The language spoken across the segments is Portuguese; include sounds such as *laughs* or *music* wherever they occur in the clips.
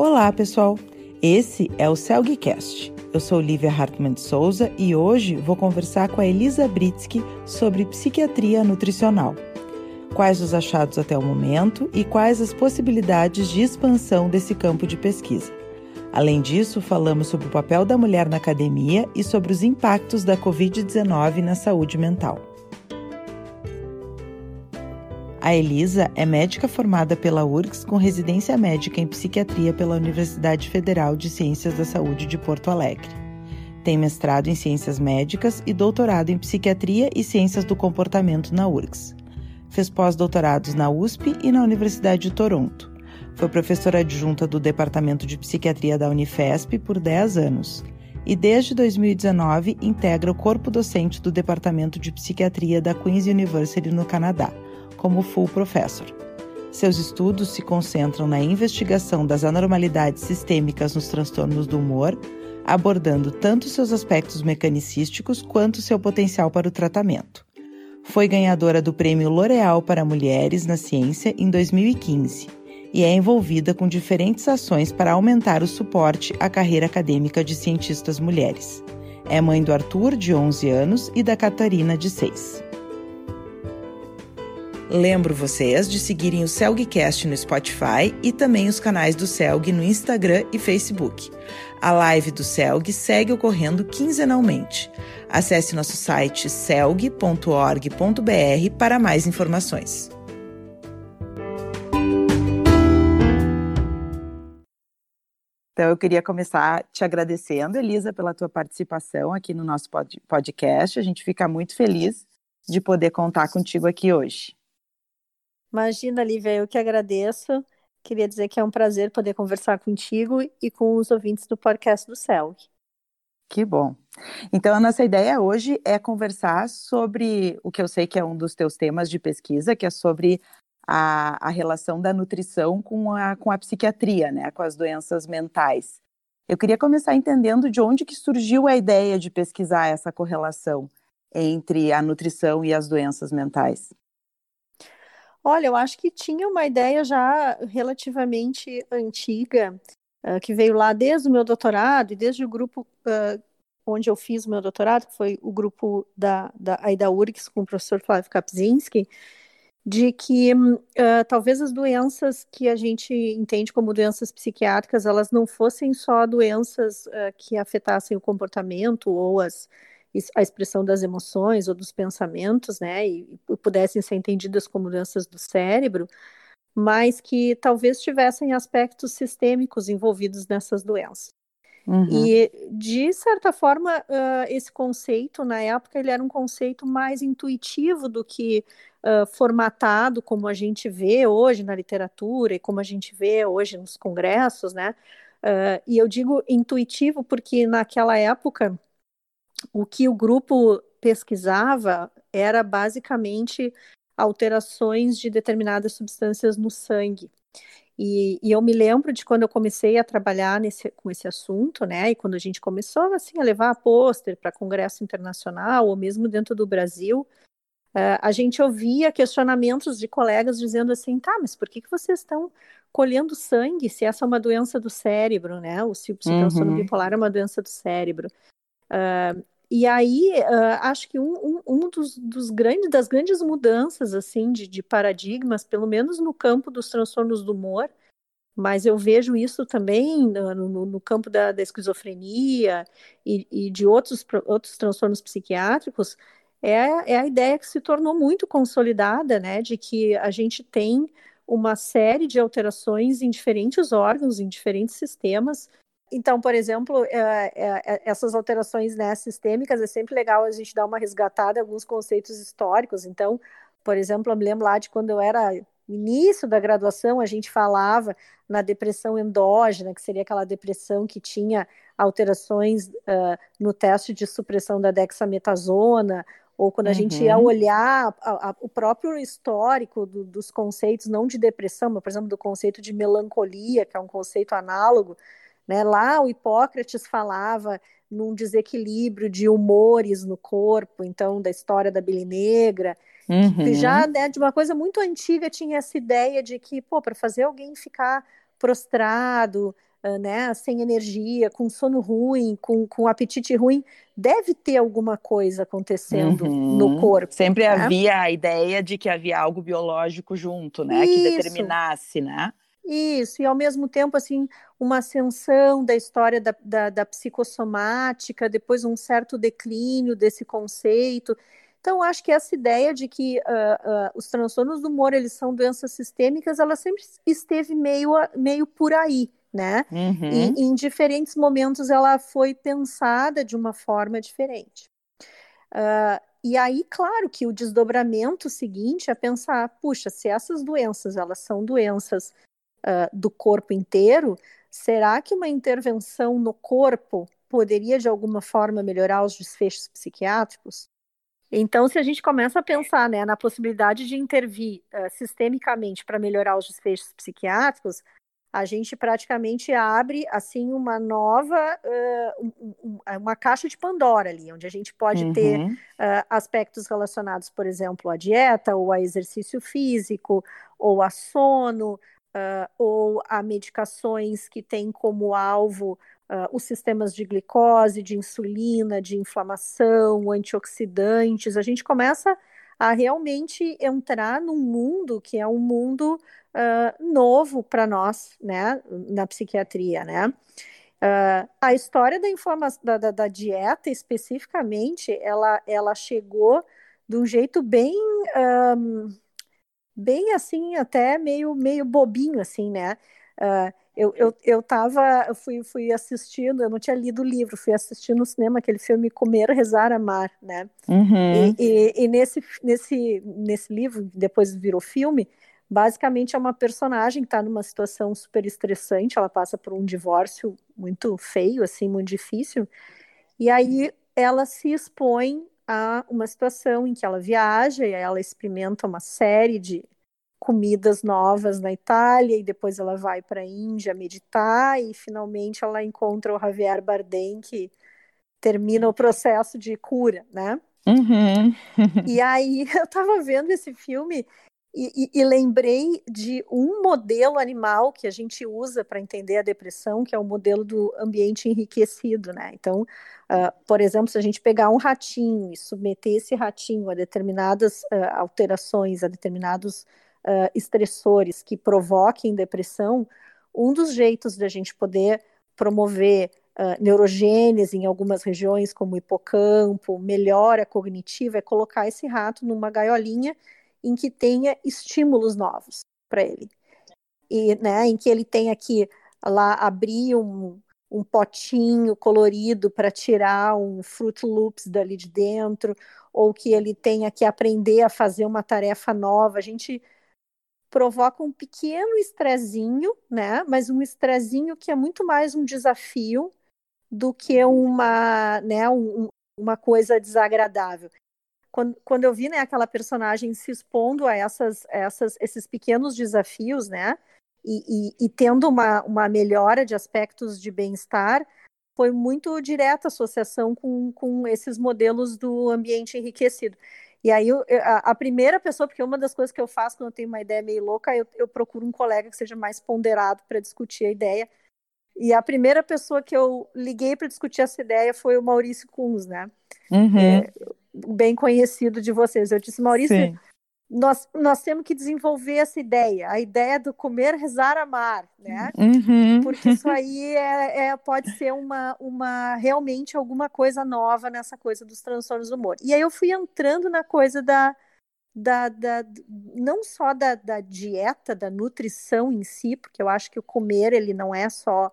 Olá, pessoal. Esse é o Celgcast. Eu sou Lívia Hartmann de Souza e hoje vou conversar com a Elisa Britsky sobre psiquiatria nutricional. Quais os achados até o momento e quais as possibilidades de expansão desse campo de pesquisa. Além disso, falamos sobre o papel da mulher na academia e sobre os impactos da Covid-19 na saúde mental. A Elisa é médica formada pela URGS com residência médica em psiquiatria pela Universidade Federal de Ciências da Saúde de Porto Alegre. Tem mestrado em ciências médicas e doutorado em psiquiatria e ciências do comportamento na URGS. Fez pós-doutorados na USP e na Universidade de Toronto. Foi professora adjunta do Departamento de Psiquiatria da Unifesp por 10 anos e desde 2019 integra o corpo docente do Departamento de Psiquiatria da Queen's University no Canadá como full professor. Seus estudos se concentram na investigação das anormalidades sistêmicas nos transtornos do humor, abordando tanto seus aspectos mecanicísticos quanto seu potencial para o tratamento. Foi ganhadora do Prêmio L'Oréal para Mulheres na Ciência em 2015 e é envolvida com diferentes ações para aumentar o suporte à carreira acadêmica de cientistas mulheres. É mãe do Arthur, de 11 anos, e da Catarina, de 6. Lembro vocês de seguirem o Celgcast no Spotify e também os canais do Celg no Instagram e Facebook. A live do Celg segue ocorrendo quinzenalmente. Acesse nosso site celg.org.br para mais informações. Então, eu queria começar te agradecendo, Elisa, pela tua participação aqui no nosso podcast. A gente fica muito feliz de poder contar contigo aqui hoje. Imagina, Lívia, eu que agradeço. Queria dizer que é um prazer poder conversar contigo e com os ouvintes do podcast do CELG. Que bom. Então, a nossa ideia hoje é conversar sobre o que eu sei que é um dos teus temas de pesquisa, que é sobre a, a relação da nutrição com a, com a psiquiatria, né, com as doenças mentais. Eu queria começar entendendo de onde que surgiu a ideia de pesquisar essa correlação entre a nutrição e as doenças mentais. Olha, eu acho que tinha uma ideia já relativamente antiga, uh, que veio lá desde o meu doutorado e desde o grupo uh, onde eu fiz o meu doutorado, que foi o grupo da, da, aí da com o professor Flávio Kapczynski, de que uh, talvez as doenças que a gente entende como doenças psiquiátricas, elas não fossem só doenças que afetassem o comportamento ou as a expressão das emoções ou dos pensamentos, né, e, e pudessem ser entendidas como doenças do cérebro, mas que talvez tivessem aspectos sistêmicos envolvidos nessas doenças. Uhum. E, de certa forma, uh, esse conceito, na época, ele era um conceito mais intuitivo do que uh, formatado, como a gente vê hoje na literatura e como a gente vê hoje nos congressos, né? Uh, e eu digo intuitivo porque, naquela época, o que o grupo pesquisava era basicamente alterações de determinadas substâncias no sangue. E, e, eu me lembro de quando eu comecei a trabalhar nesse, com esse assunto, né? E quando a gente começou assim a levar pôster para congresso internacional ou mesmo dentro do Brasil, uh, a gente ouvia questionamentos de colegas dizendo assim, tá, mas por que, que vocês estão colhendo sangue se essa é uma doença do cérebro, né? O se o transtorno uhum. bipolar é uma doença do cérebro. Uh, e aí, uh, acho que um, um, um dos, dos, grandes, das grandes mudanças, assim, de, de, paradigmas, pelo menos no campo dos transtornos do humor, mas eu vejo isso também no, no, no campo da, da esquizofrenia e, e, de outros, outros transtornos psiquiátricos, é, é a ideia que se tornou muito consolidada, né, de que a gente tem uma série de alterações em diferentes órgãos, em diferentes sistemas, então, por exemplo, é, é, é, essas alterações né, sistêmicas é sempre legal a gente dar uma resgatada em alguns conceitos históricos. Então, por exemplo, eu me lembro lá de quando eu era início da graduação, a gente falava na depressão endógena, que seria aquela depressão que tinha alterações uh, no teste de supressão da dexametasona, ou quando a uhum. gente ia uhum. olhar a, a, o próprio histórico do, dos conceitos, não de depressão, mas, por exemplo, do conceito de melancolia, que é um conceito análogo, né? Lá o Hipócrates falava num desequilíbrio de humores no corpo, então da história da bile negra, uhum. que já né, de uma coisa muito antiga tinha essa ideia de que, pô, para fazer alguém ficar prostrado, uh, né, sem energia, com sono ruim, com, com apetite ruim, deve ter alguma coisa acontecendo uhum. no corpo. Sempre né? havia a ideia de que havia algo biológico junto, né, Isso. que determinasse, né? Isso, e ao mesmo tempo, assim, uma ascensão da história da, da, da psicossomática, depois um certo declínio desse conceito. Então, acho que essa ideia de que uh, uh, os transtornos do humor eles são doenças sistêmicas, ela sempre esteve meio, meio por aí, né? Uhum. E, em diferentes momentos ela foi pensada de uma forma diferente. Uh, e aí, claro que o desdobramento seguinte é pensar, puxa, se essas doenças elas são doenças do corpo inteiro, será que uma intervenção no corpo poderia de alguma forma melhorar os desfechos psiquiátricos? Então, se a gente começa a pensar né, na possibilidade de intervir uh, sistemicamente para melhorar os desfechos psiquiátricos, a gente praticamente abre assim uma nova uh, um, um, uma caixa de Pandora ali, onde a gente pode uhum. ter uh, aspectos relacionados, por exemplo, à dieta, ou a exercício físico, ou a sono, ou a medicações que têm como alvo uh, os sistemas de glicose, de insulina, de inflamação, antioxidantes, a gente começa a realmente entrar num mundo que é um mundo uh, novo para nós, né, na psiquiatria, né? Uh, a história da, da, da, da, dieta especificamente, ela, ela chegou de um jeito bem, bem assim, até meio, meio bobinho, assim, né? Uh, eu, eu, eu tava, eu fui, fui assistindo, eu não tinha lido o livro, fui assistindo no cinema aquele filme Comer, Rezar, Amar, né? Uhum. E, e, e, nesse, nesse, nesse livro, depois virou filme, basicamente é uma personagem que está numa situação super estressante, ela passa por um divórcio muito feio, assim, muito difícil, e aí ela se expõe a uma situação em que ela viaja e ela experimenta uma série de comidas novas na Itália e depois ela vai para a Índia meditar e finalmente ela encontra o Javier Bardem que termina o processo de cura, né? Uhum. e aí *laughs* eu estava vendo esse filme e, e, e, lembrei de um modelo animal que a gente usa para entender a depressão, que é o modelo do ambiente enriquecido, né? Então, uh, por exemplo, se a gente pegar um ratinho e submeter esse ratinho a determinadas uh, alterações, a determinados uh, estressores que provoquem depressão, um dos jeitos da gente poder promover neurogênese em algumas regiões, como hipocampo, melhora cognitiva, é colocar esse rato numa gaiolinha em que tenha estímulos novos para ele. E, né, em que ele tenha que lá abrir um, um potinho colorido para tirar um Fruit Loops dali de dentro, ou que ele tenha que aprender a fazer uma tarefa nova. A gente provoca um pequeno estrezinho, né? Mas um estrezinho que é muito mais um desafio do que uma, né, um, uma coisa desagradável. Quando, quando eu vi né, aquela personagem se expondo a essas, essas, esses pequenos desafios, né? E, e, e tendo uma, uma melhora de aspectos de bem-estar, foi muito direta a associação com, com esses modelos do ambiente enriquecido. E aí, eu, a, a, primeira pessoa, porque uma das coisas que eu faço quando eu tenho uma ideia meio louca, eu, eu procuro um colega que seja mais ponderado para discutir a ideia. E a primeira pessoa que eu liguei para discutir essa ideia foi o Maurício Kunz, né? Uhum. É, bem conhecido de vocês. Eu disse, Maurício, Sim nós, nós temos que desenvolver essa ideia, a ideia do comer, rezar, amar, né? Uhum. Porque isso aí é, é, pode ser uma, uma realmente alguma coisa nova nessa coisa dos transtornos do humor. E aí eu fui entrando na coisa da, da, da não só da, da dieta, da nutrição em si, porque eu acho que o comer ele não é só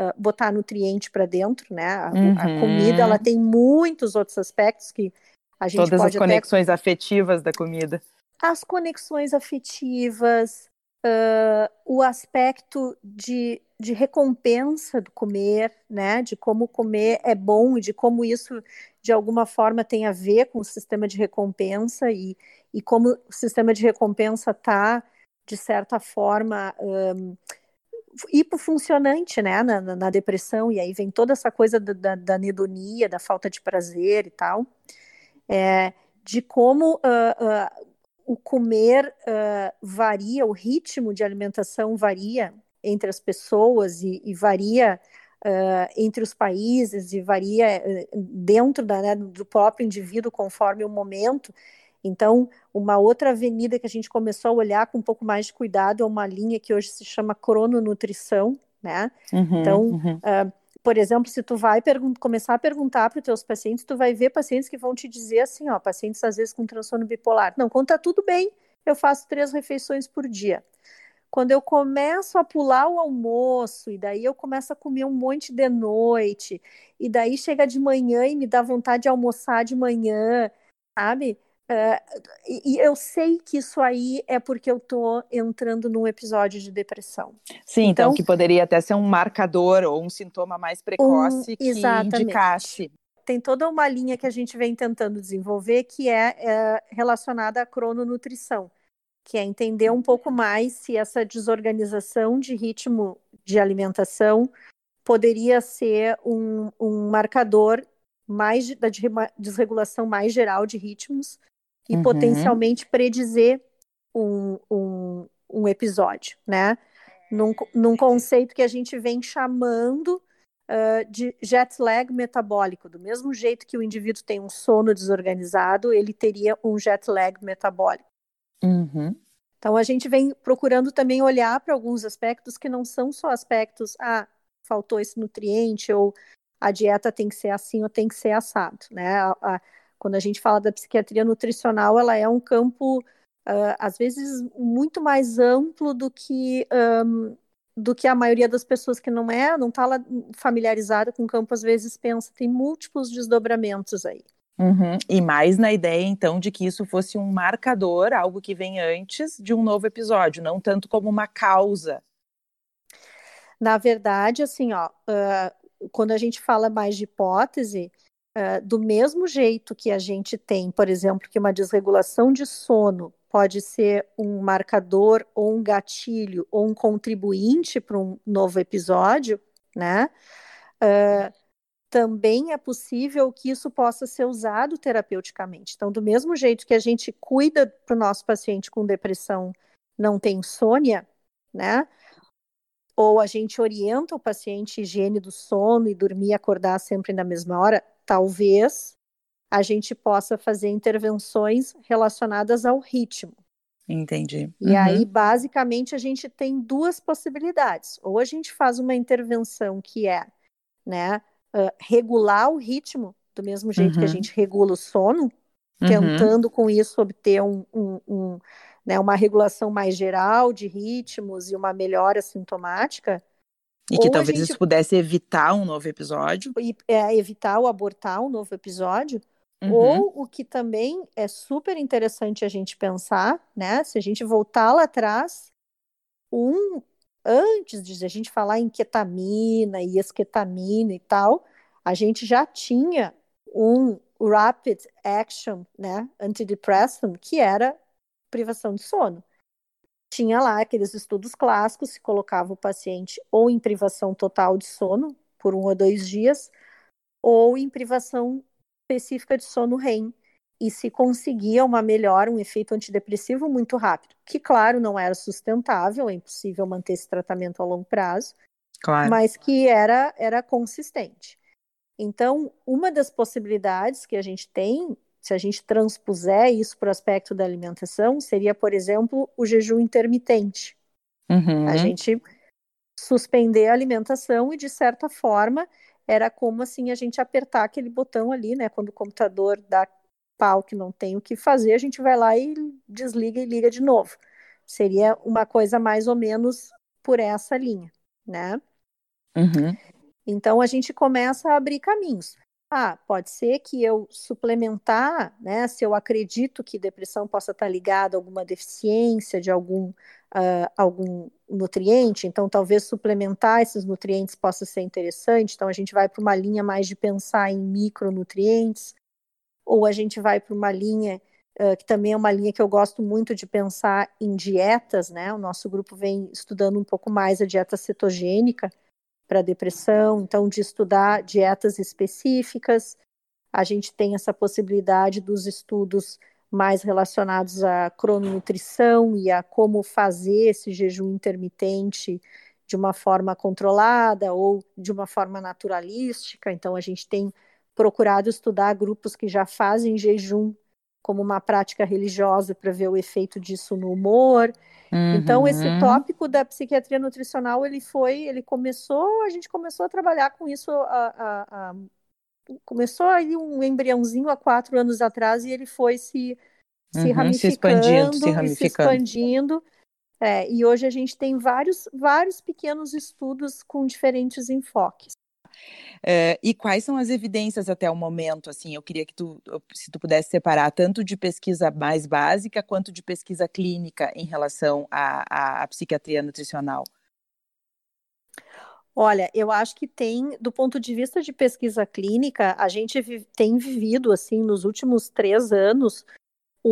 uh, botar nutriente para dentro, né? A, uhum. a, comida ela tem muitos outros aspectos que a gente Todas as conexões até... afetivas da comida. As conexões afetivas, uh, o aspecto de, de recompensa do comer, né? De como comer é bom e de como isso de alguma forma tem a ver com o sistema de recompensa e, e como o sistema de recompensa está, de certa forma, um, hipofuncionante né, na, na, depressão, e aí vem toda essa coisa da, da, da anedonia, da falta de prazer e tal, é, de como uh, uh, o comer uh, varia, o ritmo de alimentação varia entre as pessoas e, e varia entre os países e varia uh, dentro da, né, do próprio indivíduo conforme o momento. Então, uma outra avenida que a gente começou a olhar com um pouco mais de cuidado é uma linha que hoje se chama crononutrição, né? Uhum, então, uhum. Uh, por exemplo, se tu vai começar a perguntar para os teus pacientes, tu vai ver pacientes que vão te dizer assim, ó, pacientes às vezes com transtorno bipolar, não, quando tá tudo bem, eu faço três refeições por dia. Quando eu começo a pular o almoço, e daí eu começo a comer um monte de noite, e daí chega de manhã e me dá vontade de almoçar de manhã, sabe? Uh, e eu sei que isso aí é porque eu tô entrando num episódio de depressão. Sim, então, então que poderia até ser um marcador ou um sintoma mais precoce um, que exatamente. indicasse. Tem toda uma linha que a gente vem tentando desenvolver que é, é relacionada à crononutrição, que é entender um pouco mais se essa desorganização de ritmo de alimentação poderia ser um, um marcador mais da desregulação mais geral de ritmos e uhum. potencialmente predizer um, um, um episódio, né? Num, num, conceito que a gente vem chamando uh, de jet lag metabólico. Do mesmo jeito que o indivíduo tem um sono desorganizado, ele teria um jet lag metabólico. Uhum. Então a gente vem procurando também olhar para alguns aspectos que não são só aspectos, ah, faltou esse nutriente, ou a dieta tem que ser assim ou tem que ser assado, né? A, a, quando a gente fala da psiquiatria nutricional, ela é um campo, uh, às vezes, muito mais amplo do que, um, do que a maioria das pessoas que não é, não está familiarizada com o campo, às vezes pensa. Tem múltiplos desdobramentos aí. Uhum. E mais na ideia, então, de que isso fosse um marcador, algo que vem antes de um novo episódio, não tanto como uma causa. Na verdade, assim, ó, uh, quando a gente fala mais de hipótese, Uh, do mesmo jeito que a gente tem, por exemplo, que uma desregulação de sono pode ser um marcador ou um gatilho ou um contribuinte para um novo episódio, né? Uh, também é possível que isso possa ser usado terapeuticamente. Então, do mesmo jeito que a gente cuida para o nosso paciente com depressão não tem insônia, né? Ou a gente orienta o paciente higiene do sono e dormir e acordar sempre na mesma hora, talvez a gente possa fazer intervenções relacionadas ao ritmo. Entendi. E uhum. aí, basicamente, a gente tem duas possibilidades. Ou a gente faz uma intervenção que é né, uh, regular o ritmo, do mesmo jeito uhum. que a uhum. gente regula o sono, uhum. tentando com isso obter um, um, um, né, uma regulação mais geral de ritmos e uma melhora sintomática. E que ou talvez gente... isso pudesse evitar um novo episódio. E, é, evitar ou abortar um novo episódio. Uhum. Ou o que também é super interessante a gente pensar, né? Se a gente voltar lá atrás, um antes de a gente falar em ketamina e esquetamina e tal, a gente já tinha um rapid action, né, antidepressant, que era privação de sono tinha lá aqueles estudos clássicos, se colocava o paciente ou em privação total de sono por um ou dois dias, ou em privação específica de sono REM, e se conseguia uma melhora, um efeito antidepressivo muito rápido, que claro não era sustentável, é impossível manter esse tratamento a longo prazo, claro. mas que era, era consistente. Então, uma das possibilidades que a gente tem se a gente transpuser isso para o aspecto da alimentação, seria, por exemplo, o jejum intermitente. Uhum. A gente suspender a alimentação e, de certa forma, era como assim a gente apertar aquele botão ali, né? Quando o computador dá pau que não tem o que fazer, a gente vai lá e desliga e liga de novo. Seria uma coisa mais ou menos por essa linha, né? Uhum. Então a gente começa a abrir caminhos. Ah, pode ser que eu suplementar, né? Se eu acredito que depressão possa estar ligada a alguma deficiência de algum, uh, algum nutriente, então talvez suplementar esses nutrientes possa ser interessante. Então a gente vai para uma linha mais de pensar em micronutrientes, ou a gente vai para uma linha uh, que também é uma linha que eu gosto muito de pensar em dietas, né? O nosso grupo vem estudando um pouco mais a dieta cetogênica para depressão, então de estudar dietas específicas. A gente tem essa possibilidade dos estudos mais relacionados à crononutrição e a como fazer esse jejum intermitente de uma forma controlada ou de uma forma naturalística. Então, a gente tem procurado estudar grupos que já fazem jejum como uma prática religiosa para ver o efeito disso no humor. Uhum. Então esse tópico da psiquiatria nutricional ele foi, ele começou, a gente começou a trabalhar com isso, a, a, a, começou aí um embriãozinho há quatro anos atrás e ele foi se se uhum, ramificando, se expandindo, se ramificando. se expandindo. É, e hoje a gente tem vários, vários pequenos estudos com diferentes enfoques. Uh, e quais são as evidências até o momento? Assim, eu queria que tu, se tu pudesse separar tanto de pesquisa mais básica quanto de pesquisa clínica em relação à, à psiquiatria nutricional. Olha, eu acho que tem, do ponto de vista de pesquisa clínica, a gente tem vivido, assim, nos últimos três anos,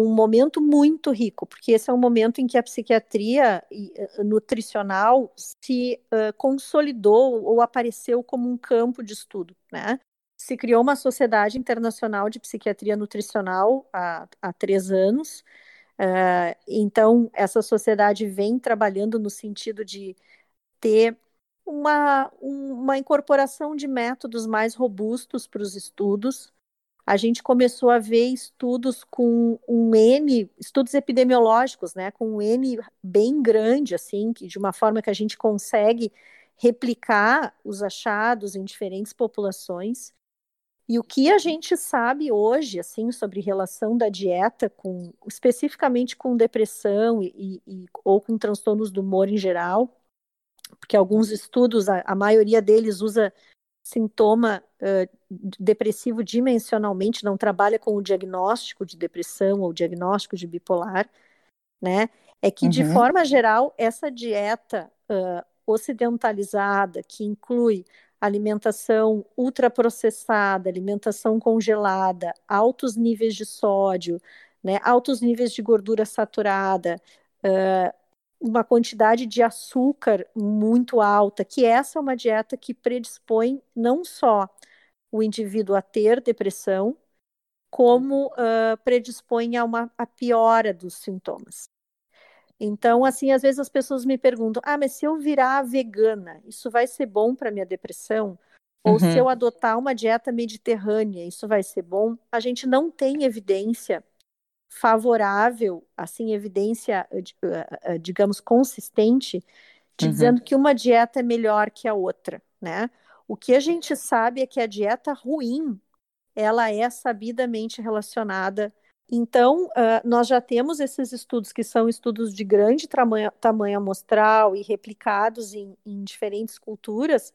um momento muito rico, porque esse é um momento em que a psiquiatria eh, nutricional se uh, consolidou ou apareceu como um campo de estudo, né? Se criou uma sociedade internacional de psiquiatria nutricional há, há três anos, uh, então essa sociedade vem trabalhando no sentido de ter uma, uma incorporação de métodos mais robustos para os estudos, a gente começou a ver estudos com um N, estudos epidemiológicos, né, com um N bem grande, assim, que de uma forma que a gente consegue replicar os achados em diferentes populações. E o que a gente sabe hoje, assim, sobre relação da dieta com, especificamente com depressão e, e ou com transtornos do humor em geral, porque alguns estudos, a, a maioria deles usa sintoma uh, depressivo dimensionalmente, não trabalha com o diagnóstico de depressão ou diagnóstico de bipolar, né? É que, uhum. de forma geral, essa dieta uh, ocidentalizada, que inclui alimentação ultraprocessada, alimentação congelada, altos níveis de sódio, né, altos níveis de gordura saturada, uh, uma quantidade de açúcar muito alta, que essa é uma dieta que predispõe não só o indivíduo a ter depressão, como uh, predispõe a uma a piora dos sintomas. Então, assim, às vezes as pessoas me perguntam: ah, mas se eu virar vegana, isso vai ser bom para minha depressão? Ou uhum. se eu adotar uma dieta mediterrânea, isso vai ser bom? A gente não tem evidência favorável, assim, evidência, eh, eh, eh, digamos, consistente, uhum. dizendo que uma dieta é melhor que a outra, né? O que a gente sabe é que a dieta ruim, ela é sabidamente relacionada. Então, uh, nós já temos esses estudos que são estudos de grande tamanho, tamanho amostral e replicados em, em diferentes culturas,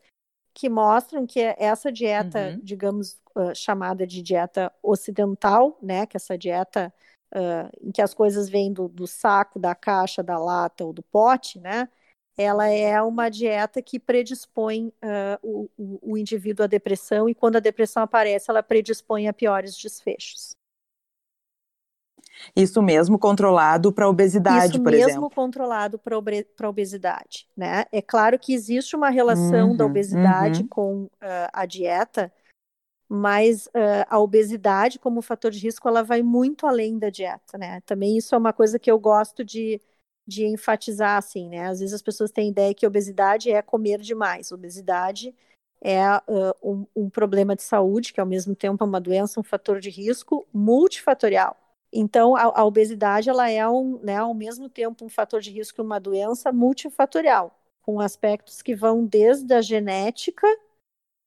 que mostram que essa dieta, uhum. digamos, uh, chamada de dieta ocidental, né, que essa dieta uh, em que as coisas vêm do, do, saco, da caixa, da lata ou do pote, né? Ela é uma dieta que predispõe uh, o, o, indivíduo à depressão e quando a depressão aparece, ela predispõe a piores desfechos. Isso mesmo controlado para obesidade, Isso por exemplo. Isso mesmo controlado para obesidade, né? É claro que existe uma relação uhum, da obesidade uhum. com uh, a dieta, mas uh, a obesidade como fator de risco ela vai muito além da dieta, né? Também isso é uma coisa que eu gosto de, de enfatizar, assim, né? Às vezes as pessoas têm ideia que obesidade é comer demais. Obesidade é uh, um, um, problema de saúde, que ao mesmo tempo é uma doença, um fator de risco multifatorial. Então, a, a obesidade ela é um, né, ao mesmo tempo um fator de risco e uma doença multifatorial, com aspectos que vão desde a genética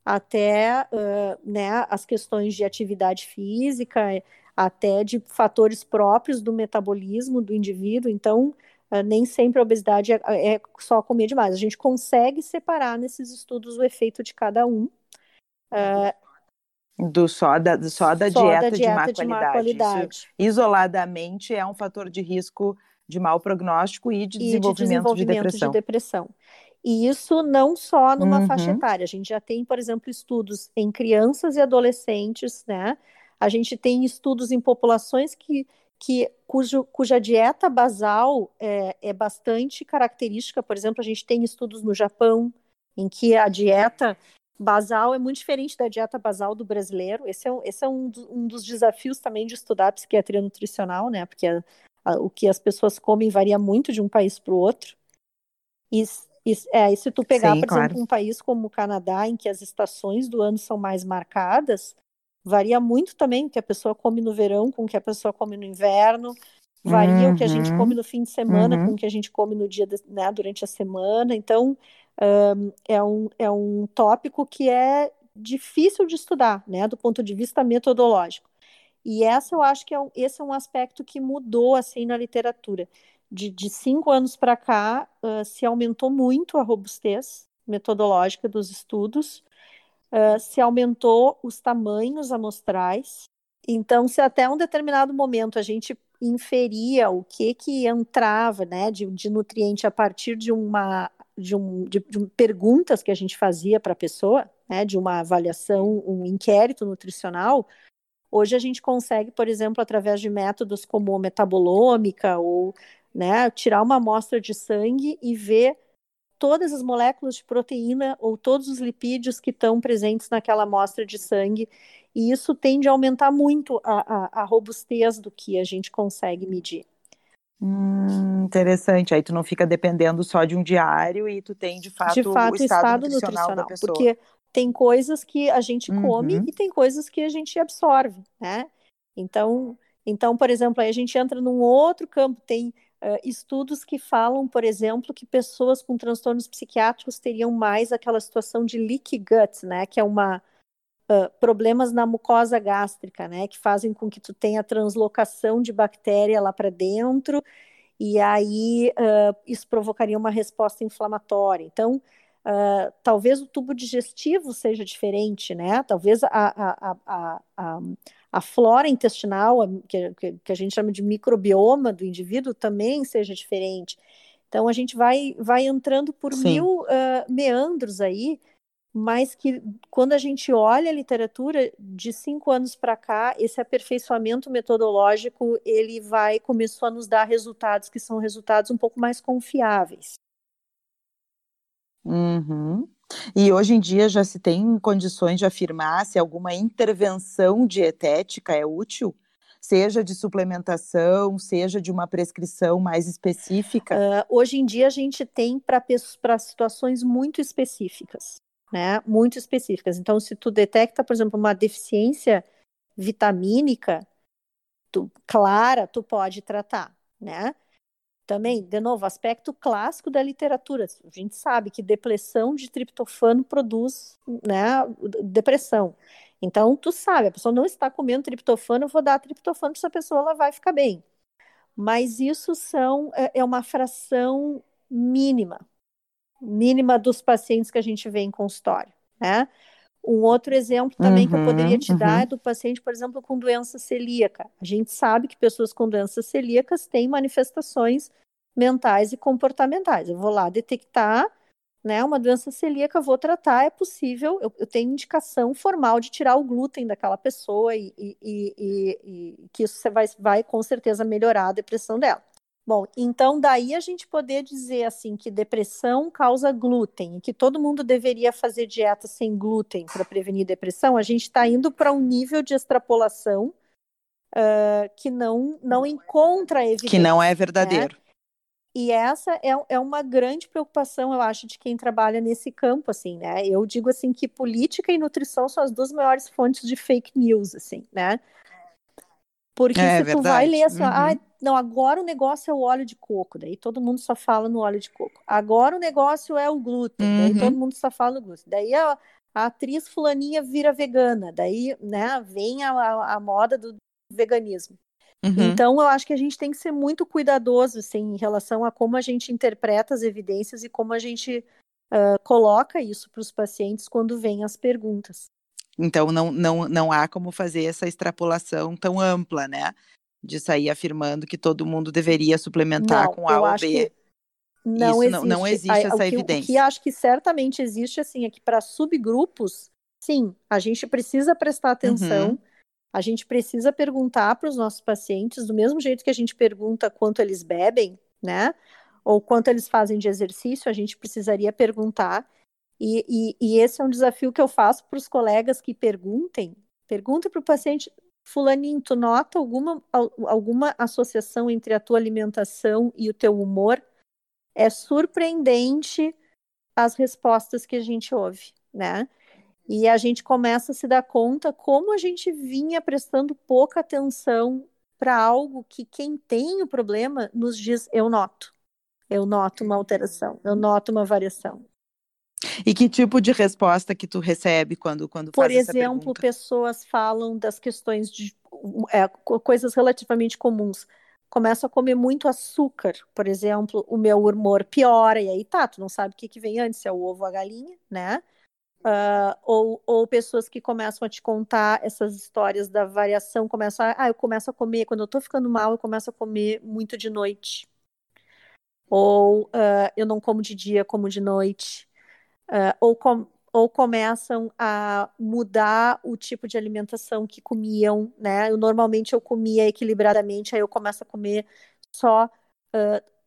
até uh, né, as questões de atividade física, até de fatores próprios do metabolismo do indivíduo. Então, uh, nem sempre a obesidade é, é, só comer demais. A gente consegue separar nesses estudos o efeito de cada um. Uh, do só da, só da, só dieta, da dieta, de, má, de qualidade. má qualidade. Isso, isoladamente é um fator de risco de mau prognóstico e de, e desenvolvimento, de, desenvolvimento de depressão. De depressão. E isso não só numa uhum. faixa etária. A gente já tem, por exemplo, estudos em crianças e adolescentes, né? A gente tem estudos em populações que, que cujo, cuja dieta basal é, é bastante característica. Por exemplo, a gente tem estudos no Japão, em que a dieta basal é muito diferente da dieta basal do brasileiro. Esse é, esse é um, um dos desafios também de estudar a psiquiatria nutricional, né? Porque a, a, o que as pessoas comem varia muito de um país para o outro. E E, é, e se tu pegar, Sim, por claro. exemplo, um país como o Canadá, em que as estações do ano são mais marcadas, varia muito também o que a pessoa come no verão com o que a pessoa come no inverno, varia uhum. o que a gente uhum. come no fim de semana uhum. com o que a gente come no dia, de, né, durante a semana. Então, um, é, um, é um tópico que é difícil de estudar, né, do ponto de vista metodológico. E essa eu acho que é um, esse é um aspecto que mudou assim na literatura. De, de cinco anos para cá, uh, se aumentou muito a robustez metodológica dos estudos, uh, se aumentou os tamanhos amostrais. Então, se até um determinado momento a gente inferia o que que entrava, né, de, de nutriente a partir de uma de, um, de, de perguntas que a gente fazia para a pessoa, né, de uma avaliação, um inquérito nutricional, Hoje a gente consegue, por exemplo, através de métodos como metabolômica ou né, tirar uma amostra de sangue e ver todas as moléculas de proteína ou todos os lipídios que estão presentes naquela amostra de sangue. E isso tende a aumentar muito a, a, a robustez do que a gente consegue medir. Hum, interessante. Aí tu não fica dependendo só de um diário e tu tem de fato, de fato o estado, estado nutricional, nutricional, da pessoa. Porque tem coisas que a gente come uhum. e tem coisas que a gente absorve, né? Então, então, por exemplo, aí a gente entra num outro campo, tem uh, estudos que falam, por exemplo, que pessoas com transtornos psiquiátricos teriam mais aquela situação de leaky gut, né? Que é uma uh, problemas na mucosa gástrica, né? Que fazem com que tu tenha translocação de bactéria lá para dentro e aí uh, isso provocaria uma resposta inflamatória. Então, talvez o tubo digestivo seja diferente, né? Talvez a, a, a, a, a flora intestinal, que, que, a gente chama de microbioma do indivíduo, também seja diferente. Então a gente vai, vai entrando por Sim. mil uh, meandros aí, mas que quando a gente olha a literatura de cinco anos para cá, esse aperfeiçoamento metodológico ele vai começou a nos dar resultados que são resultados um pouco mais confiáveis. Uhum. E hoje em dia já se tem condições de afirmar se alguma intervenção dietética é útil, seja de suplementação, seja de uma prescrição mais específica? Uh, hoje em dia a gente tem para situações muito específicas, né? Muito específicas. Então, se tu detecta, por exemplo, uma deficiência vitamínica tu, clara, tu pode tratar, né? Também, de novo, aspecto clássico da literatura. A gente sabe que depressão de triptofano produz né, depressão. Então, tu sabe, a pessoa não está comendo triptofano, eu vou dar triptofano para essa pessoa, ela vai ficar bem. Mas isso são, é, é uma fração mínima, mínima dos pacientes que a gente vê em consultório, né? Um outro exemplo também uhum, que eu poderia te uhum. dar é do paciente, por exemplo, com doença celíaca. A gente sabe que pessoas com doenças celíacas têm manifestações mentais e comportamentais. Eu vou lá detectar né, uma doença celíaca, vou tratar, é possível, eu, eu tenho indicação formal de tirar o glúten daquela pessoa e, e, e, e que isso vai, vai com certeza melhorar a depressão dela. Bom, então daí a gente poder dizer assim que depressão causa glúten e que todo mundo deveria fazer dieta sem glúten para prevenir depressão, a gente está indo para um nível de extrapolação uh, que não, não encontra evidência. Que não é verdadeiro. Né? E essa é, é uma grande preocupação, eu acho, de quem trabalha nesse campo, assim, né? Eu digo assim que política e nutrição são as duas maiores fontes de fake news, assim, né? Porque é, se tu vai ler assim, uhum. ah, não, agora o negócio é o óleo de coco, daí todo mundo só fala no óleo de coco. Agora o negócio é o glúten, uhum. daí todo mundo só fala no glúten. Daí a, a atriz fulaninha vira vegana, daí, né, vem a, a, a moda do veganismo. Uhum. Então, eu acho que a gente tem que ser muito cuidadoso assim, em relação a como a gente interpreta as evidências e como a gente uh, coloca isso para os pacientes quando vêm as perguntas. Então, não, não, não há como fazer essa extrapolação tão ampla, né? de sair afirmando que todo mundo deveria suplementar não, com A ou B. Não Isso existe, não, não existe a, essa o que, evidência. O que acho que certamente existe assim é que para subgrupos, sim, a gente precisa prestar atenção. Uhum. A gente precisa perguntar para os nossos pacientes, do mesmo jeito que a gente pergunta quanto eles bebem, né? Ou quanto eles fazem de exercício, a gente precisaria perguntar. E, e, e esse é um desafio que eu faço para os colegas que perguntem. Pergunta para o paciente: Fulaninho, tu nota alguma, alguma associação entre a tua alimentação e o teu humor? É surpreendente as respostas que a gente ouve, né? E a gente começa a se dar conta como a gente vinha prestando pouca atenção para algo que quem tem o problema nos diz eu noto. Eu noto uma alteração, eu noto uma variação. E que tipo de resposta que tu recebe quando quando Por faz exemplo, pessoas falam das questões de é, coisas relativamente comuns. Começo a comer muito açúcar, por exemplo, o meu humor piora, e aí tá, tu não sabe o que, que vem antes, se é o ovo ou a galinha, né? Uh, ou, ou pessoas que começam a te contar essas histórias da variação, começam a, ah, eu começo a comer, quando eu tô ficando mal, eu começo a comer muito de noite. Ou uh, eu não como de dia, como de noite. Uh, ou, com, ou começam a mudar o tipo de alimentação que comiam, né? Eu, normalmente eu comia equilibradamente, aí eu começo a comer só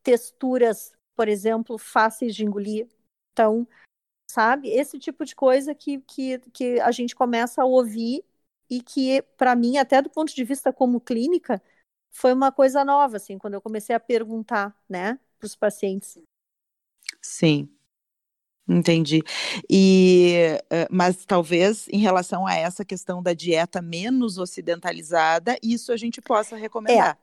texturas, por exemplo, fáceis de engolir. Então, sabe? Esse tipo de coisa que, que, que a gente começa a ouvir e que, para mim, até do ponto de vista como clínica, foi uma coisa nova, assim, quando eu comecei a perguntar, né, para os pacientes. Sim, entendi. E, eh, mas talvez em relação a essa questão da dieta menos ocidentalizada, isso a gente possa recomendar.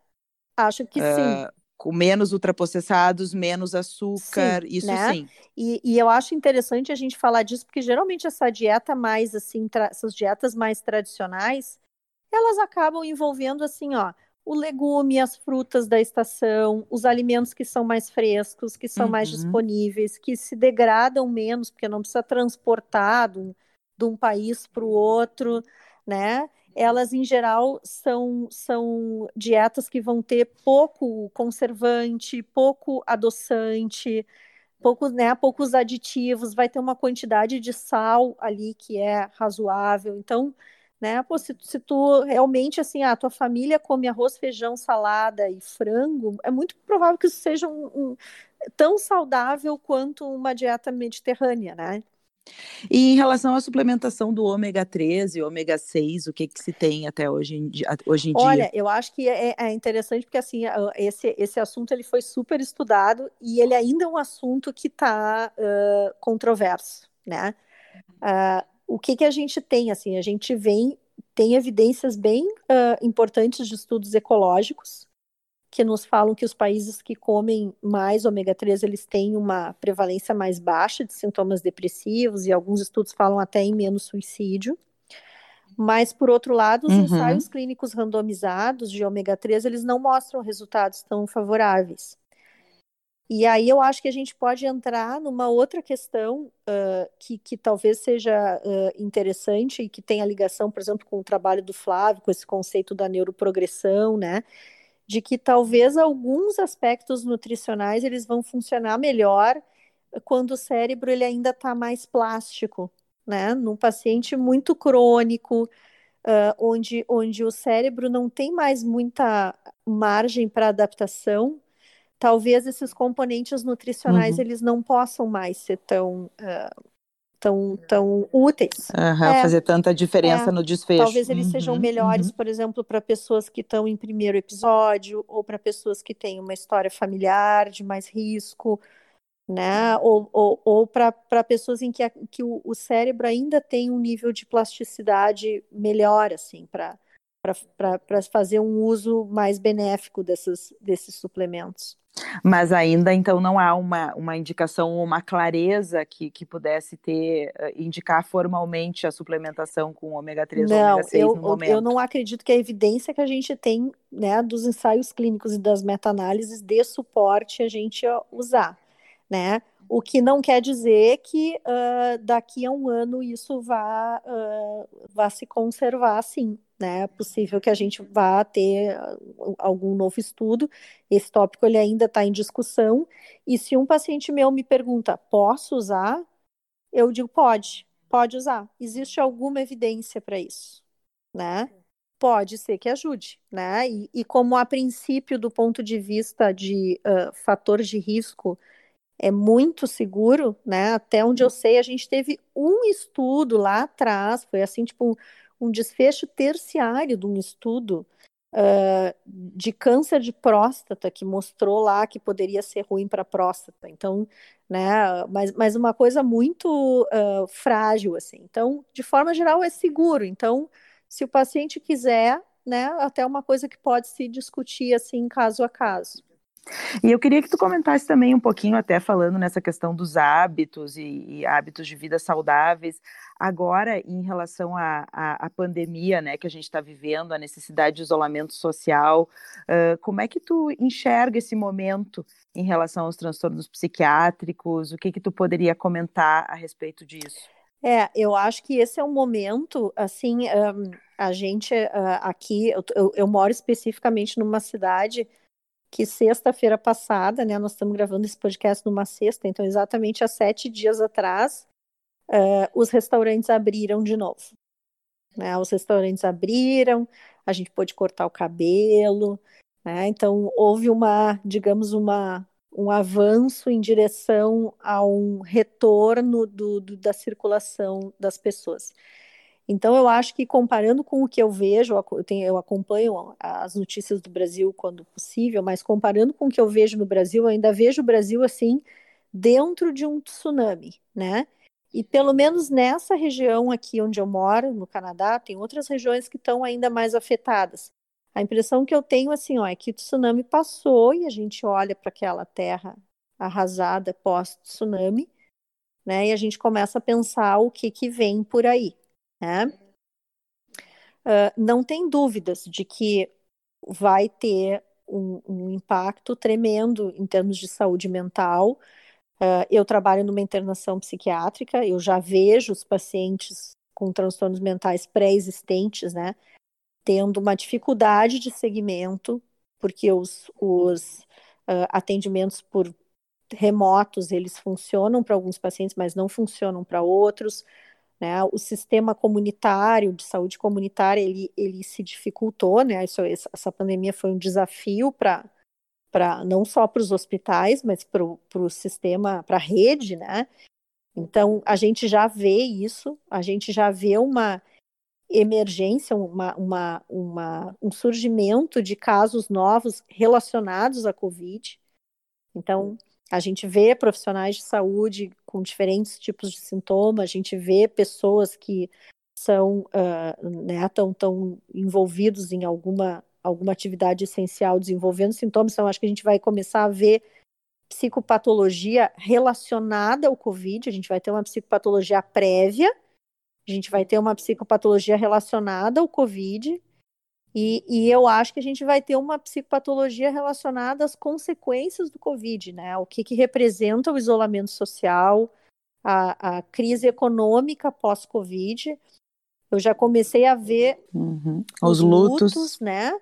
É, acho que uh, sim com menos ultraprocessados, menos açúcar, sim, isso né? sim. E, e, eu acho interessante a gente falar disso, porque geralmente essa dieta mais assim, essas dietas mais tradicionais, elas acabam envolvendo assim, ó, o legume, as frutas da estação, os alimentos que são mais frescos, que são uhum. mais disponíveis, que se degradam menos, porque não precisa transportar de um, país para o outro, né? elas em geral são, são dietas que vão ter pouco conservante, pouco adoçante, poucos, né, poucos aditivos, vai ter uma quantidade de sal ali que é razoável. Então, né, pô, se, se tu realmente assim, a tua família come arroz, feijão, salada e frango, é muito provável que isso seja um, um tão saudável quanto uma dieta mediterrânea, né? E em relação à suplementação do ômega 3 e ômega 6, o que, que se tem até hoje em, dia, hoje em Olha, dia? eu acho que é, é, interessante porque assim, esse, esse assunto ele foi super estudado e ele ainda é um assunto que está uh, controverso, né? Uh, o que, que a gente tem, assim, a gente vem, tem evidências bem uh, importantes de estudos ecológicos, que nos falam que os países que comem mais ômega 3 eles têm uma prevalência mais baixa de sintomas depressivos e alguns estudos falam até em menos suicídio. Mas por outro lado, os uhum. ensaios clínicos randomizados de ômega 3 eles não mostram resultados tão favoráveis. E aí eu acho que a gente pode entrar numa outra questão uh, que, que talvez seja uh, interessante e que tenha ligação, por exemplo, com o trabalho do Flávio, com esse conceito da neuroprogressão, né? de que talvez alguns aspectos nutricionais eles vão funcionar melhor quando o cérebro ele ainda está mais plástico, né? Num paciente muito crônico, uh, onde, onde o cérebro não tem mais muita margem para adaptação, talvez esses componentes nutricionais uhum. eles não possam mais ser tão uh, tão, tão úteis. Uhum, é, fazer tanta diferença é, no desfecho. Talvez eles uhum, sejam melhores, uhum. por exemplo, para pessoas que estão em primeiro episódio, ou para pessoas que têm uma história familiar de mais risco, né? Ou, ou, ou para pessoas em que, a, que o, o, cérebro ainda tem um nível de plasticidade melhor, assim, para fazer um uso mais benéfico desses, desses suplementos. Mas ainda então não há uma, uma indicação ou uma clareza que, que pudesse ter, uh, indicar formalmente a suplementação com ômega 3 ou ômega 6 eu, no momento. Eu não acredito que a evidência que a gente tem né, dos ensaios clínicos e das meta-análises dê suporte a gente usar. Né? O que não quer dizer que uh, daqui a um ano isso vá, uh, vá se conservar assim né? É possível que a gente vá ter ah, algum novo estudo. Esse tópico ele ainda está em discussão. E se um paciente meu me pergunta, posso usar? Eu digo, pode, pode usar. Existe alguma evidência para isso, né? Pode ser que ajude, né? E, e, como a princípio, do ponto de vista de uh, fator de risco, é muito seguro, né? Até onde eu sei, a gente teve um estudo lá atrás, foi assim, tipo, um desfecho terciário de um estudo uh, de câncer de próstata, que mostrou lá que poderia ser ruim para a próstata. Então, né, mas, mas uma coisa muito uh, frágil, assim. Então, de forma geral, é seguro. Então, se o paciente quiser, né, até uma coisa que pode se discutir, assim, caso a caso. E eu queria que tu comentasse também um pouquinho, até falando nessa questão dos hábitos e, e hábitos de vida saudáveis, agora em relação à, pandemia, né, que a gente está vivendo, a necessidade de isolamento social, uh, como é que tu enxerga esse momento em relação aos transtornos psiquiátricos? O que que tu poderia comentar a respeito disso? É, eu acho que esse é um momento, assim, um, a gente uh, aqui, eu, eu, eu moro especificamente numa cidade que sexta-feira passada, né, nós estamos gravando esse podcast numa sexta, então exatamente há sete dias atrás, uh, os restaurantes abriram de novo. Né, os restaurantes abriram, a gente pôde cortar o cabelo, né, então houve uma, digamos, uma, um avanço em direção a um retorno do, do da circulação das pessoas. Então, eu acho que comparando com o que eu vejo, eu, acompanho as notícias do Brasil quando possível, mas comparando com o que eu vejo no Brasil, eu ainda vejo o Brasil assim, dentro de um tsunami, né? E pelo menos nessa região aqui onde eu moro, no Canadá, tem outras regiões que estão ainda mais afetadas. A impressão que eu tenho assim, ó, é que o tsunami passou e a gente olha para aquela terra arrasada pós-tsunami, né? E a gente começa a pensar o que que vem por aí. Né? Uh, não tem dúvidas de que vai ter um, um, impacto tremendo em termos de saúde mental. Uh, eu trabalho numa internação psiquiátrica, eu já vejo os pacientes com transtornos mentais pré-existentes, né, tendo uma dificuldade de segmento, porque os, os uh, atendimentos por remotos eles funcionam para alguns pacientes, mas não funcionam para outros. Né? O sistema comunitário, de saúde comunitária, ele, ele se dificultou, né? Isso, essa pandemia foi um desafio para para não só para os hospitais, mas para o sistema, para a rede, né? Então, a gente já vê isso, a gente já vê uma emergência, uma, uma, uma, um surgimento de casos novos relacionados à Covid. Então, a gente vê profissionais de saúde com diferentes tipos de sintomas, a gente vê pessoas que são uh, né, tão, tão envolvidos em alguma, alguma atividade essencial desenvolvendo sintomas, então acho que a gente vai começar a ver psicopatologia relacionada ao Covid, a gente vai ter uma psicopatologia prévia, a gente vai ter uma psicopatologia relacionada ao Covid, e, e, eu acho que a gente vai ter uma psicopatologia relacionada às consequências do Covid, né? O que, que representa o isolamento social, a, a crise econômica pós-Covid. Eu já comecei a ver uhum. os, os lutos. lutos, né?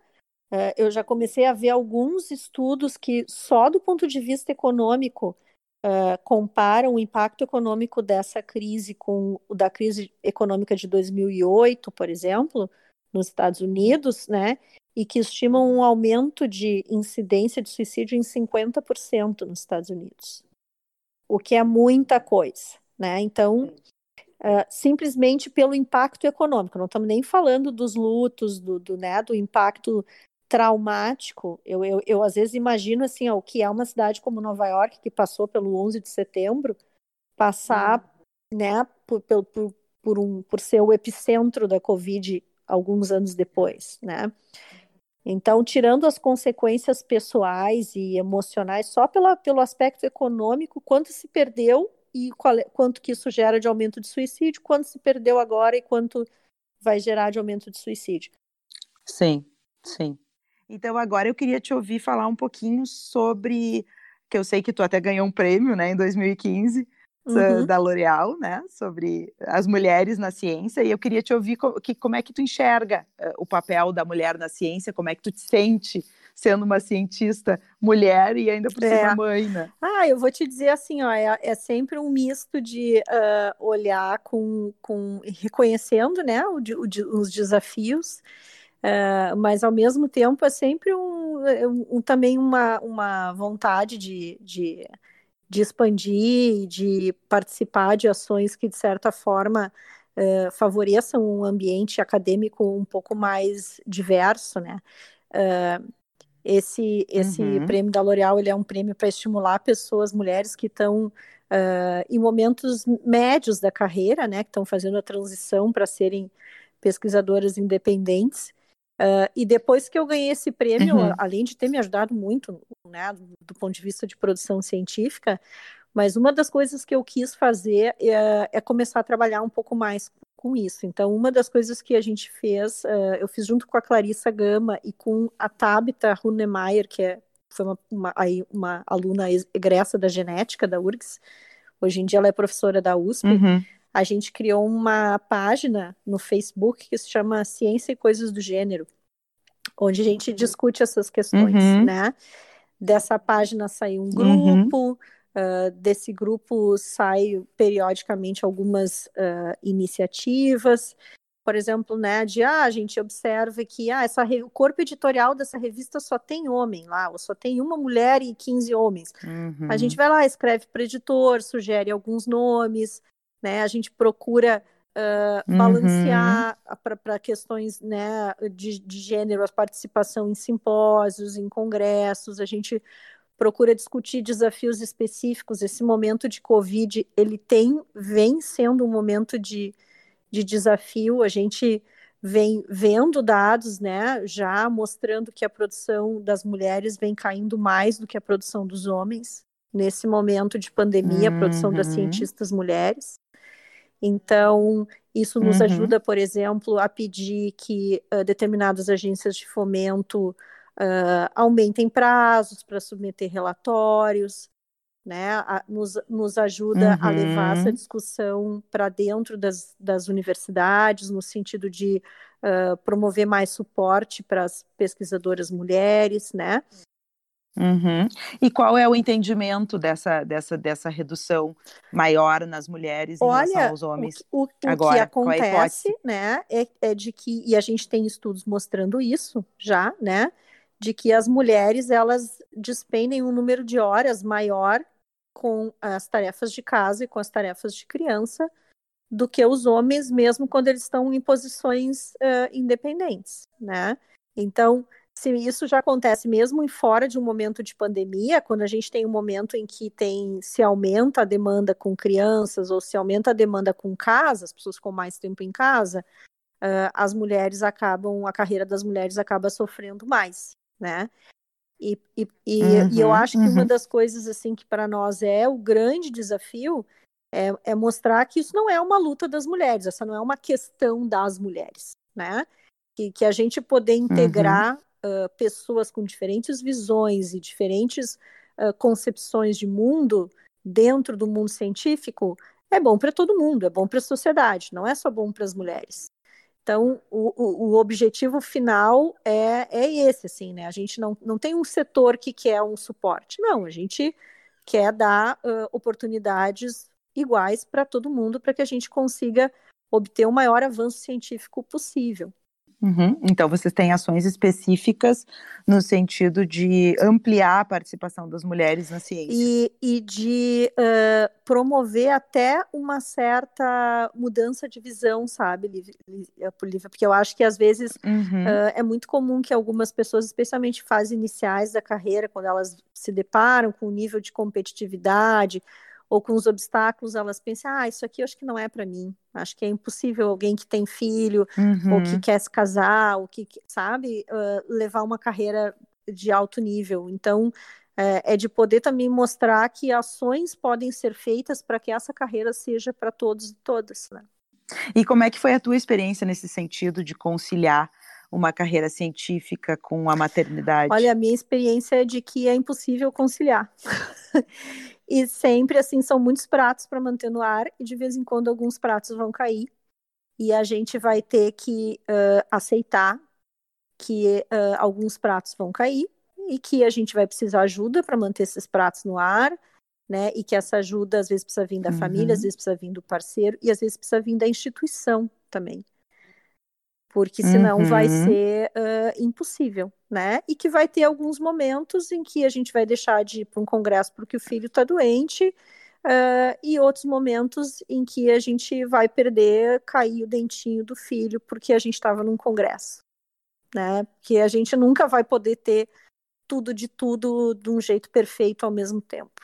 Uh, eu já comecei a ver alguns estudos que, só do ponto de vista econômico, uh, comparam o impacto econômico dessa crise com o da crise econômica de 2008, por exemplo nos Estados Unidos, né? E que estimam um aumento de incidência de suicídio em 50% nos Estados Unidos, o que é muita coisa, né? Então, uh, simplesmente pelo impacto econômico, não estamos nem falando dos lutos, do, do, né, do impacto traumático. Eu, eu, eu, às vezes imagino assim, ó, o que é uma cidade como Nova York, que passou pelo 11 de setembro, passar, hum. né, por, por, por, um, por ser o epicentro da Covid alguns anos depois, né? Então, tirando as consequências pessoais e emocionais, só pela, pelo aspecto econômico, quanto se perdeu e qual, é, quanto que isso gera de aumento de suicídio, quanto se perdeu agora e quanto vai gerar de aumento de suicídio. Sim, sim. Então, agora eu queria te ouvir falar um pouquinho sobre, que eu sei que tu até ganhou um prêmio, né, em 2015, uhum. da L'Oréal, né, sobre as mulheres na ciência, e eu queria te ouvir co que, como é que tu enxerga uh, o papel da mulher na ciência, como é que tu te sente sendo uma cientista mulher e ainda por é. cima mãe, né? Ah, eu vou te dizer assim, ó, é, é sempre um misto de uh, olhar com, com reconhecendo, né, o, o, os desafios, Uh, mas ao mesmo tempo é sempre um, um, um, também uma, uma vontade de, de de expandir, de participar de ações que, de certa forma, uh, favoreçam um ambiente acadêmico um pouco mais diverso, né? Uh, esse esse uhum. prêmio da L'Oréal ele é um prêmio para estimular pessoas, mulheres que estão uh, em momentos médios da carreira, né, que estão fazendo a transição para serem pesquisadoras independentes. Uh, e depois que eu ganhei esse prêmio, uhum. além de ter me ajudado muito, né, do, ponto de vista de produção científica, mas uma das coisas que eu quis fazer é, é, começar a trabalhar um pouco mais com isso. Então, uma das coisas que a gente fez, uh, eu fiz junto com a Clarissa Gama e com a Tabitha Runemeyer, que é, foi uma, uma, aí uma aluna egressa da genética da URGS, hoje em dia ela é professora da USP, uhum. A gente criou uma página no Facebook que se chama Ciência e Coisas do Gênero, onde a gente discute essas questões, uhum. né? Dessa página saiu um uhum. grupo, uhum. Uh, desse grupo sai periodicamente algumas uh, iniciativas, por exemplo, né, de ah, a gente observa que ah, essa o corpo editorial dessa revista só tem homem lá, ou só tem uma mulher e 15 homens. Uhum. A gente vai lá, escreve para editor, sugere alguns nomes, né, a gente procura uh, balancear uhum. para questões né, de, de gênero, a participação em simpósios, em congressos, a gente procura discutir desafios específicos. Esse momento de Covid, ele tem, vem sendo um momento de, de desafio. A gente vem vendo dados, né, já mostrando que a produção das mulheres vem caindo mais do que a produção dos homens. Nesse momento de pandemia, uhum. a produção das uhum. cientistas mulheres. Então, isso nos uhum. ajuda, por exemplo, a pedir que uh, determinadas agências de fomento uh, aumentem prazos para submeter relatórios, né, a, nos, nos ajuda uhum. a levar essa discussão para dentro das, das universidades, no sentido de uh, promover mais suporte para as pesquisadoras mulheres, né? Uhum. E qual é o entendimento dessa, dessa, dessa redução maior nas mulheres em Olha, relação aos homens? O, o, Agora, o que acontece, é né, é, é de que, e a gente tem estudos mostrando isso já, né, de que as mulheres elas despendem um número de horas maior com as tarefas de casa e com as tarefas de criança do que os homens, mesmo quando eles estão em posições uh, independentes, né? Então, se isso já acontece mesmo em fora de um momento de pandemia, quando a gente tem um momento em que tem se aumenta a demanda com crianças ou se aumenta a demanda com casa, as pessoas com mais tempo em casa, uh, as mulheres acabam, a carreira das mulheres acaba sofrendo mais né? E, e, e, uhum, e eu uhum, acho que uhum. uma das coisas assim que para nós é o grande desafio é, é, mostrar que isso não é uma luta das mulheres, essa não é uma questão das mulheres, né? Que, que a gente poder integrar uhum. Uh, pessoas com diferentes visões e diferentes uh, concepções de mundo dentro do mundo científico é bom para todo mundo, é bom para a sociedade, não é só bom para as mulheres. Então, o, o, o, objetivo final é, é esse, assim, né? A gente não, não tem um setor que quer um suporte. Não, a gente quer dar uh, oportunidades iguais para todo mundo para que a gente consiga obter o maior avanço científico possível. Uhum. Então, vocês têm ações específicas no sentido de ampliar a participação das mulheres na ciência. E, e de uh, promover até uma certa mudança de visão, sabe, Lívia? Porque eu acho que às vezes uhum. uh, é muito comum que algumas pessoas, especialmente fases iniciais da carreira, quando elas se deparam com o nível de competitividade, ou com os obstáculos, elas pensam, ah, isso aqui eu acho que não é para mim. Acho que é impossível alguém que tem filho, uhum. ou que uhum. quer se casar, ou que, sabe, uh, levar uma carreira de alto nível. Então, é, é de poder também mostrar que ações podem ser feitas para que essa carreira seja para todos e todas, né? E como é que foi a tua experiência nesse sentido de conciliar uma carreira científica com a maternidade? Olha, a minha experiência é de que é impossível conciliar. *laughs* E sempre, assim, são muitos pratos para manter no ar e de vez em quando alguns pratos vão cair. E a gente vai ter que uh, aceitar que uh, alguns pratos vão cair e que a gente vai precisar ajuda para manter esses pratos no ar, né? E que essa ajuda às vezes precisa vir da uhum. família, às uhum. vezes precisa vir do parceiro e às vezes precisa vir da instituição também porque senão uhum. vai ser uh, impossível, né? E que vai ter alguns momentos em que a gente vai deixar de ir para um congresso porque o filho está doente, uh, e outros momentos em que a gente vai perder, cair o dentinho do filho porque a gente estava num congresso. né? Porque a gente nunca vai poder ter tudo de tudo de um jeito perfeito ao mesmo tempo.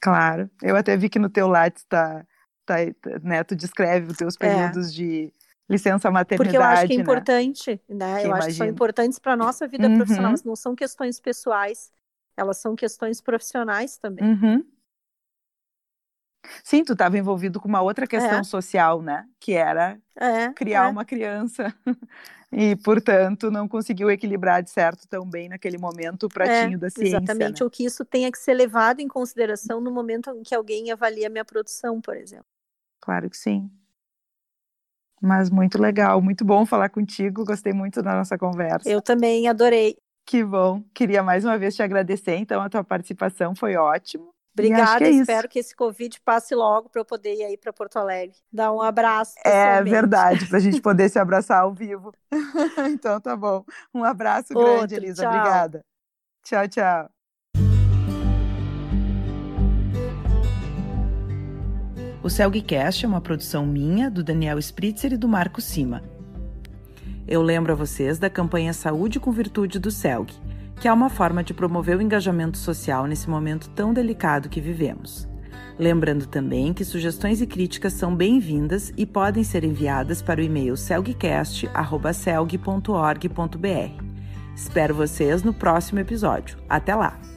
Claro. Eu até vi que no teu Lattes tá, tá, né, tu descreve os teus é. períodos é. de licença maternidade. Porque eu acho que é né? importante, né? né? Eu acho que são importantes para a nossa vida uhum. profissional, mas não são questões pessoais, elas são questões profissionais também. Uhum. Sim, tu estava envolvido com uma outra questão é. social, né? Que era é, criar é. uma criança. *laughs* e, portanto, não conseguiu equilibrar de certo tão bem naquele momento o pratinho é, da ciência. Exatamente, né? ou que isso tenha que ser levado em consideração no momento em que alguém avalia minha produção, por exemplo. Claro que sim. Mas muito legal, muito bom falar contigo, gostei muito da nossa conversa. Eu também adorei. Que bom. Queria mais uma vez te agradecer, então, a tua participação foi ótimo. Obrigada, que é espero que esse Covid passe logo para eu poder ir aí para Porto Alegre. Dar um abraço. É verdade, para a gente poder se *laughs* abraçar ao vivo. *laughs* então tá bom. Um abraço Outro, grande, Elisa. Tchau. Obrigada. Tchau, tchau. O Celgcast é uma produção minha, do Daniel Spritzer e do Marco Sima. Eu lembro a vocês da campanha Saúde com Virtude do Celg que é uma forma de promover o engajamento social nesse momento tão delicado que vivemos. Lembrando também que sugestões e críticas são bem-vindas e podem ser enviadas para o e-mail celgcast.celg.org.br. Espero vocês no próximo episódio. Até lá!